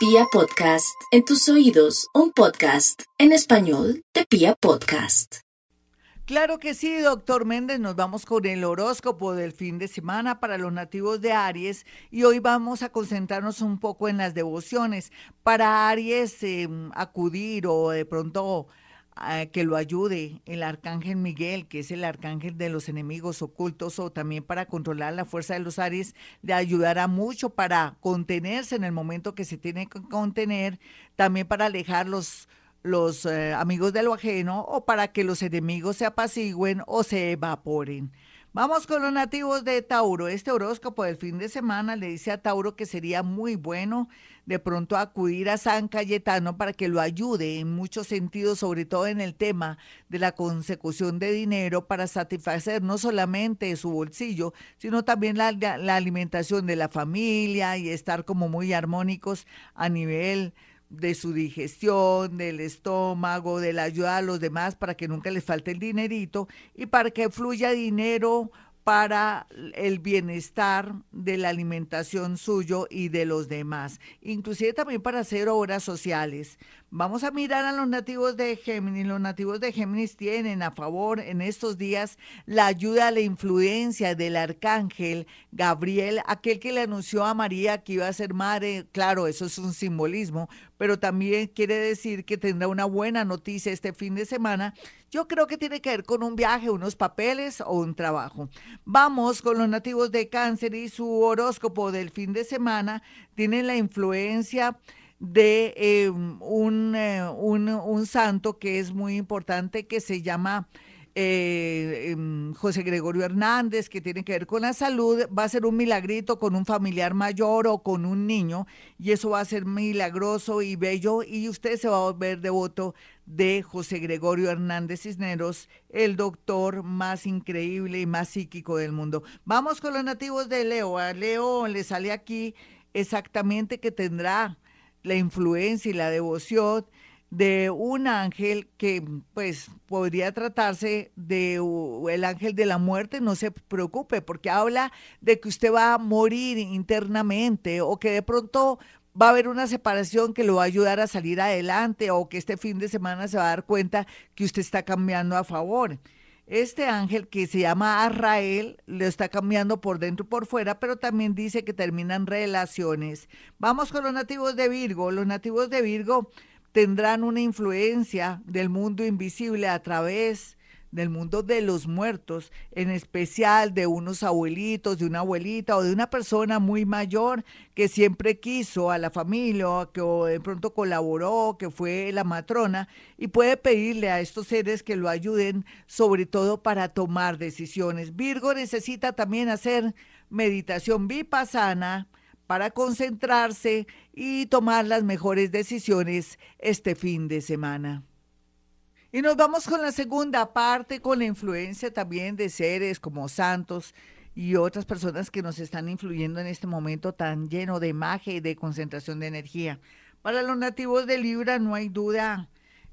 Pia Podcast, en tus oídos, un podcast en español de Pia Podcast. Claro que sí, doctor Méndez, nos vamos con el horóscopo del fin de semana para los nativos de Aries y hoy vamos a concentrarnos un poco en las devociones. Para Aries, em, acudir o de pronto que lo ayude el arcángel Miguel, que es el arcángel de los enemigos ocultos, o también para controlar la fuerza de los Aries, le ayudará mucho para contenerse en el momento que se tiene que contener, también para alejar los, los eh, amigos de lo ajeno o para que los enemigos se apacigüen o se evaporen. Vamos con los nativos de Tauro. Este horóscopo del fin de semana le dice a Tauro que sería muy bueno de pronto acudir a San Cayetano para que lo ayude en muchos sentidos, sobre todo en el tema de la consecución de dinero para satisfacer no solamente su bolsillo, sino también la, la alimentación de la familia y estar como muy armónicos a nivel de su digestión, del estómago, de la ayuda a los demás para que nunca les falte el dinerito y para que fluya dinero para el bienestar de la alimentación suyo y de los demás, inclusive también para hacer obras sociales. Vamos a mirar a los nativos de Géminis. Los nativos de Géminis tienen a favor en estos días la ayuda la influencia del arcángel Gabriel, aquel que le anunció a María que iba a ser madre. Claro, eso es un simbolismo, pero también quiere decir que tendrá una buena noticia este fin de semana. Yo creo que tiene que ver con un viaje, unos papeles o un trabajo. Vamos con los nativos de Cáncer y su horóscopo del fin de semana. Tienen la influencia de eh, un, eh, un, un, santo que es muy importante que se llama eh, em, José Gregorio Hernández, que tiene que ver con la salud, va a ser un milagrito con un familiar mayor o con un niño, y eso va a ser milagroso y bello, y usted se va a volver devoto de José Gregorio Hernández Cisneros, el doctor más increíble y más psíquico del mundo. Vamos con los nativos de Leo. A Leo le sale aquí exactamente que tendrá la influencia y la devoción de un ángel que pues podría tratarse de el ángel de la muerte, no se preocupe porque habla de que usted va a morir internamente o que de pronto va a haber una separación que lo va a ayudar a salir adelante o que este fin de semana se va a dar cuenta que usted está cambiando a favor. Este ángel que se llama Arrael lo está cambiando por dentro y por fuera, pero también dice que terminan relaciones. Vamos con los nativos de Virgo. Los nativos de Virgo tendrán una influencia del mundo invisible a través del mundo de los muertos, en especial de unos abuelitos, de una abuelita o de una persona muy mayor que siempre quiso a la familia o que de pronto colaboró, que fue la matrona, y puede pedirle a estos seres que lo ayuden, sobre todo para tomar decisiones. Virgo necesita también hacer meditación vipassana para concentrarse y tomar las mejores decisiones este fin de semana. Y nos vamos con la segunda parte, con la influencia también de seres como santos y otras personas que nos están influyendo en este momento tan lleno de magia y de concentración de energía. Para los nativos de Libra no hay duda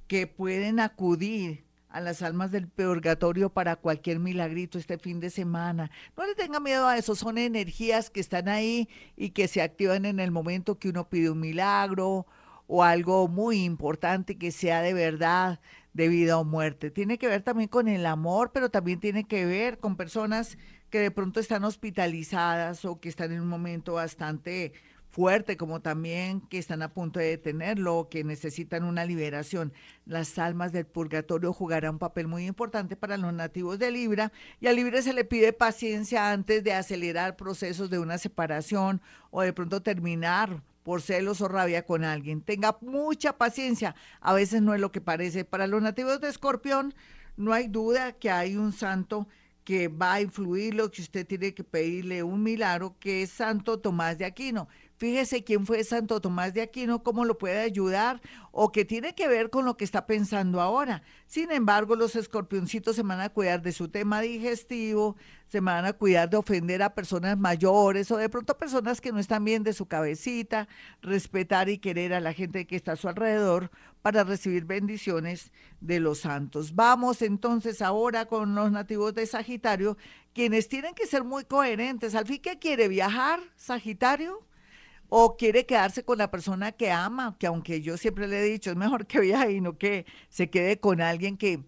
que pueden acudir a las almas del purgatorio para cualquier milagrito este fin de semana. No le tenga miedo a eso, son energías que están ahí y que se activan en el momento que uno pide un milagro o algo muy importante que sea de verdad de vida o muerte. Tiene que ver también con el amor, pero también tiene que ver con personas que de pronto están hospitalizadas o que están en un momento bastante fuerte, como también que están a punto de detenerlo, que necesitan una liberación. Las almas del purgatorio jugarán un papel muy importante para los nativos de Libra y a Libra se le pide paciencia antes de acelerar procesos de una separación o de pronto terminar por celos o rabia con alguien. Tenga mucha paciencia, a veces no es lo que parece. Para los nativos de Escorpión, no hay duda que hay un santo que va a influir lo que usted tiene que pedirle un milagro, que es Santo Tomás de Aquino. Fíjese quién fue Santo Tomás de Aquino, cómo lo puede ayudar o que tiene que ver con lo que está pensando ahora. Sin embargo, los escorpioncitos se van a cuidar de su tema digestivo, se van a cuidar de ofender a personas mayores o de pronto personas que no están bien de su cabecita, respetar y querer a la gente que está a su alrededor para recibir bendiciones de los santos. Vamos entonces ahora con los nativos de Sagitario, quienes tienen que ser muy coherentes. Al fin, ¿qué quiere? ¿Viajar, Sagitario? O quiere quedarse con la persona que ama, que aunque yo siempre le he dicho, es mejor que viaje y no que se quede con alguien que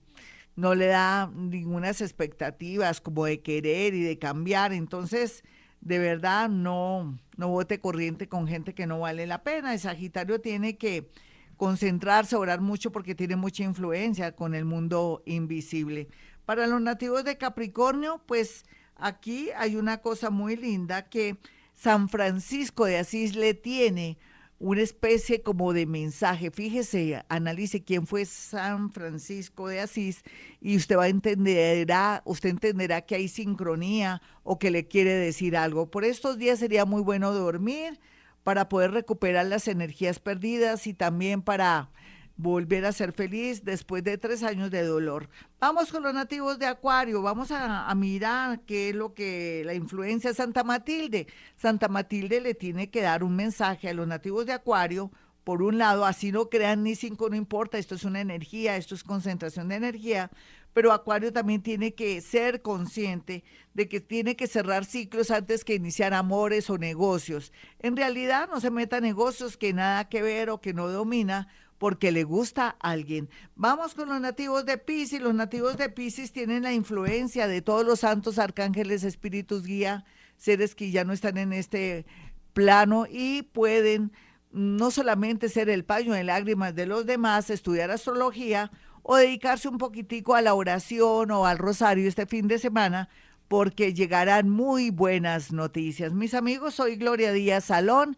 no le da ninguna expectativas como de querer y de cambiar. Entonces, de verdad, no, no vote corriente con gente que no vale la pena. El Sagitario tiene que concentrarse, orar mucho porque tiene mucha influencia con el mundo invisible. Para los nativos de Capricornio, pues aquí hay una cosa muy linda que San Francisco de Asís le tiene una especie como de mensaje. Fíjese, analice quién fue San Francisco de Asís y usted va a entenderá, usted entenderá que hay sincronía o que le quiere decir algo. Por estos días sería muy bueno dormir para poder recuperar las energías perdidas y también para volver a ser feliz después de tres años de dolor. Vamos con los nativos de Acuario, vamos a, mirar qué es lo que la influencia de Santa Matilde. Santa Matilde le tiene que dar un mensaje a los nativos de Acuario. Por un lado, así no crean ni cinco, no importa, esto es una energía, esto es concentración de energía, pero Acuario también tiene que ser consciente de que tiene que cerrar ciclos antes que iniciar amores o negocios. En realidad no se meta negocios que nada que ver o que no domina, porque le gusta a alguien. Vamos con los nativos de Pisces. Los nativos de Pisces tienen la influencia de todos los santos arcángeles, espíritus guía, seres que ya no están en este plano y pueden no solamente ser el paño de lágrimas de los demás, estudiar astrología o dedicarse un poquitico a la oración o al rosario este fin de semana, porque llegarán muy buenas noticias. Mis amigos, soy Gloria Díaz Salón.